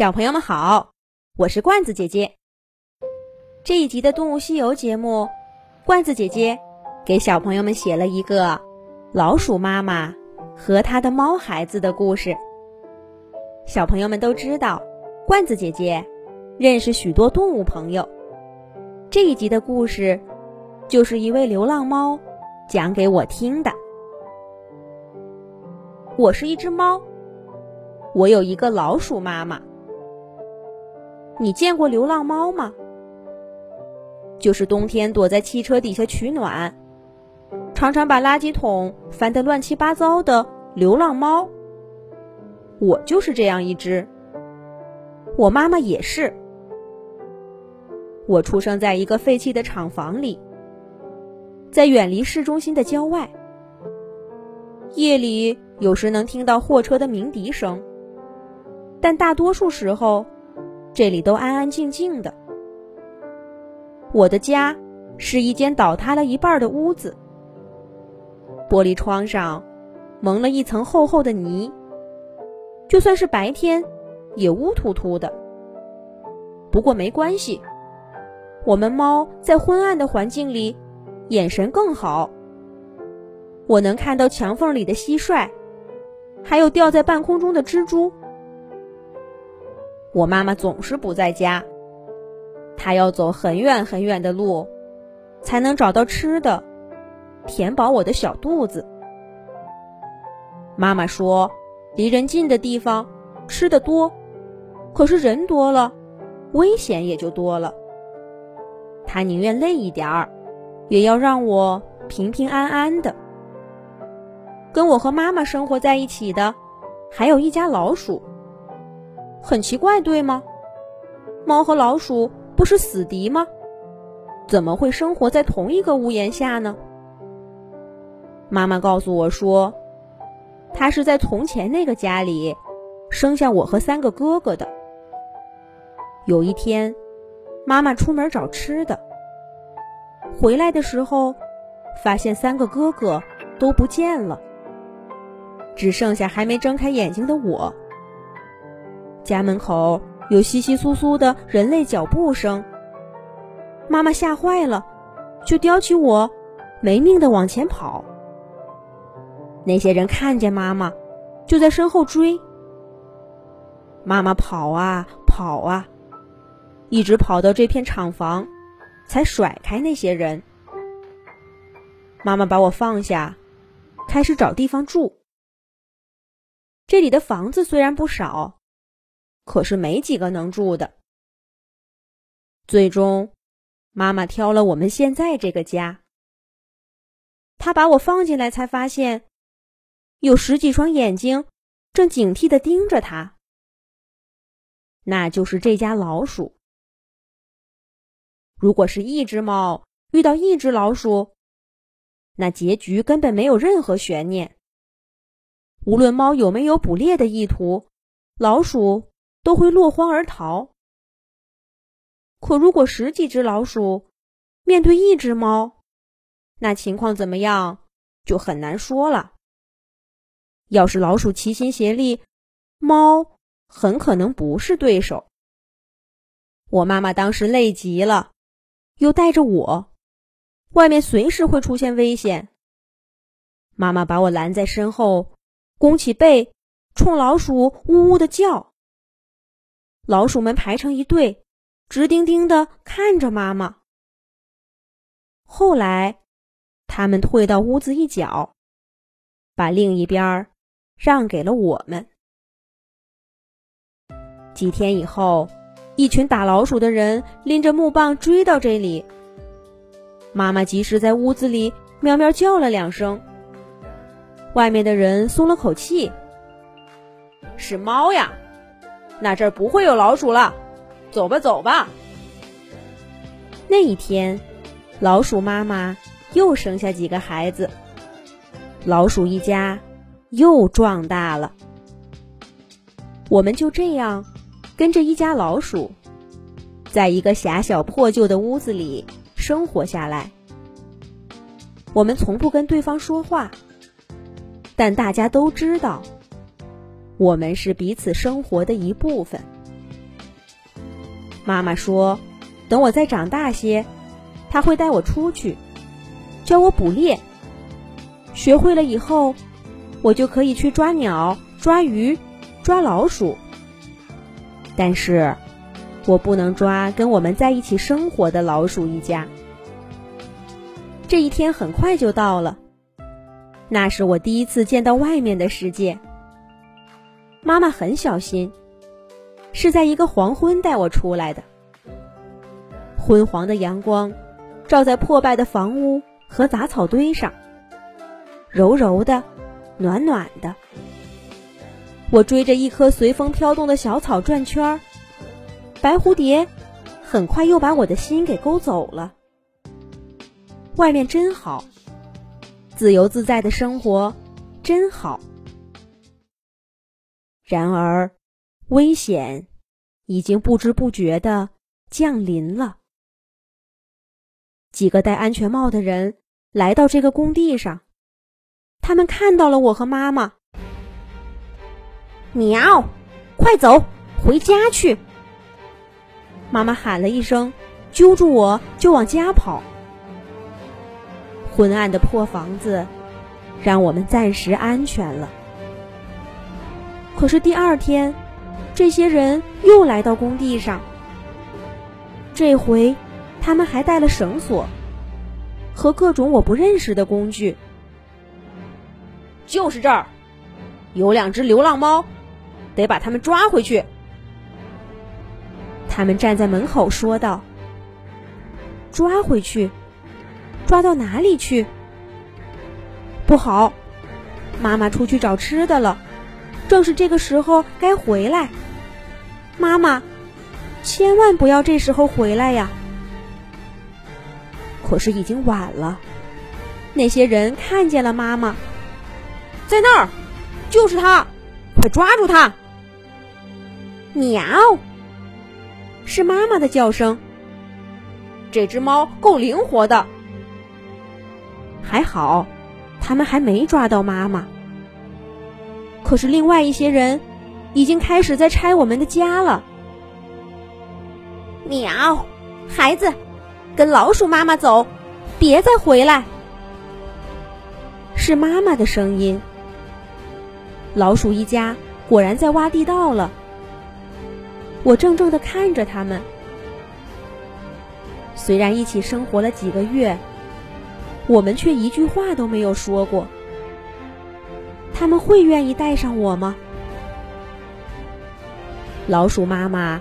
小朋友们好，我是罐子姐姐。这一集的《动物西游》节目，罐子姐姐给小朋友们写了一个老鼠妈妈和她的猫孩子的故事。小朋友们都知道，罐子姐姐认识许多动物朋友。这一集的故事，就是一位流浪猫讲给我听的。我是一只猫，我有一个老鼠妈妈。你见过流浪猫吗？就是冬天躲在汽车底下取暖，常常把垃圾桶翻得乱七八糟的流浪猫。我就是这样一只。我妈妈也是。我出生在一个废弃的厂房里，在远离市中心的郊外。夜里有时能听到货车的鸣笛声，但大多数时候。这里都安安静静的。我的家是一间倒塌了一半的屋子，玻璃窗上蒙了一层厚厚的泥，就算是白天也乌突突的。不过没关系，我们猫在昏暗的环境里眼神更好。我能看到墙缝里的蟋蟀，还有吊在半空中的蜘蛛。我妈妈总是不在家，她要走很远很远的路，才能找到吃的，填饱我的小肚子。妈妈说，离人近的地方吃的多，可是人多了，危险也就多了。她宁愿累一点儿，也要让我平平安安的。跟我和妈妈生活在一起的，还有一家老鼠。很奇怪，对吗？猫和老鼠不是死敌吗？怎么会生活在同一个屋檐下呢？妈妈告诉我说，她是在从前那个家里生下我和三个哥哥的。有一天，妈妈出门找吃的，回来的时候，发现三个哥哥都不见了，只剩下还没睁开眼睛的我。家门口有稀稀疏疏的人类脚步声，妈妈吓坏了，就叼起我，没命的往前跑。那些人看见妈妈，就在身后追。妈妈跑啊跑啊，一直跑到这片厂房，才甩开那些人。妈妈把我放下，开始找地方住。这里的房子虽然不少。可是没几个能住的。最终，妈妈挑了我们现在这个家。她把我放进来，才发现有十几双眼睛正警惕的盯着她。那就是这家老鼠。如果是一只猫遇到一只老鼠，那结局根本没有任何悬念。无论猫有没有捕猎的意图，老鼠。都会落荒而逃。可如果十几只老鼠面对一只猫，那情况怎么样就很难说了。要是老鼠齐心协力，猫很可能不是对手。我妈妈当时累极了，又带着我，外面随时会出现危险。妈妈把我拦在身后，弓起背，冲老鼠呜呜的叫。老鼠们排成一队，直盯盯的看着妈妈。后来，他们退到屋子一角，把另一边让给了我们。几天以后，一群打老鼠的人拎着木棒追到这里。妈妈及时在屋子里喵喵叫了两声，外面的人松了口气。是猫呀。那这儿不会有老鼠了，走吧，走吧。那一天，老鼠妈妈又生下几个孩子，老鼠一家又壮大了。我们就这样跟着一家老鼠，在一个狭小破旧的屋子里生活下来。我们从不跟对方说话，但大家都知道。我们是彼此生活的一部分。妈妈说，等我再长大些，她会带我出去，教我捕猎。学会了以后，我就可以去抓鸟、抓鱼、抓老鼠。但是，我不能抓跟我们在一起生活的老鼠一家。这一天很快就到了，那是我第一次见到外面的世界。妈妈很小心，是在一个黄昏带我出来的。昏黄的阳光照在破败的房屋和杂草堆上，柔柔的，暖暖的。我追着一棵随风飘动的小草转圈儿，白蝴蝶很快又把我的心给勾走了。外面真好，自由自在的生活真好。然而，危险已经不知不觉的降临了。几个戴安全帽的人来到这个工地上，他们看到了我和妈妈。喵，快走，回家去！妈妈喊了一声，揪住我就往家跑。昏暗的破房子让我们暂时安全了。可是第二天，这些人又来到工地上。这回，他们还带了绳索和各种我不认识的工具。就是这儿，有两只流浪猫，得把它们抓回去。他们站在门口说道：“抓回去，抓到哪里去？不好，妈妈出去找吃的了。”正是这个时候该回来，妈妈，千万不要这时候回来呀！可是已经晚了，那些人看见了妈妈，在那儿，就是他，快抓住他！喵，是妈妈的叫声。这只猫够灵活的，还好，他们还没抓到妈妈。可是，另外一些人已经开始在拆我们的家了。喵，孩子，跟老鼠妈妈走，别再回来。是妈妈的声音。老鼠一家果然在挖地道了。我怔怔的看着他们。虽然一起生活了几个月，我们却一句话都没有说过。他们会愿意带上我吗？老鼠妈妈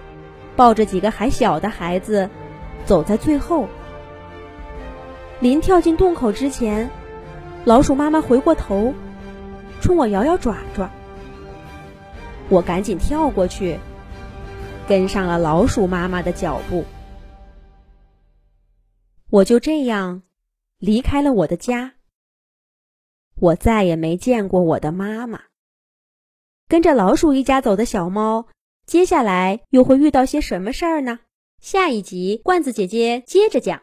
抱着几个还小的孩子，走在最后。临跳进洞口之前，老鼠妈妈回过头，冲我摇摇爪爪。我赶紧跳过去，跟上了老鼠妈妈的脚步。我就这样离开了我的家。我再也没见过我的妈妈。跟着老鼠一家走的小猫，接下来又会遇到些什么事儿呢？下一集，罐子姐姐接着讲。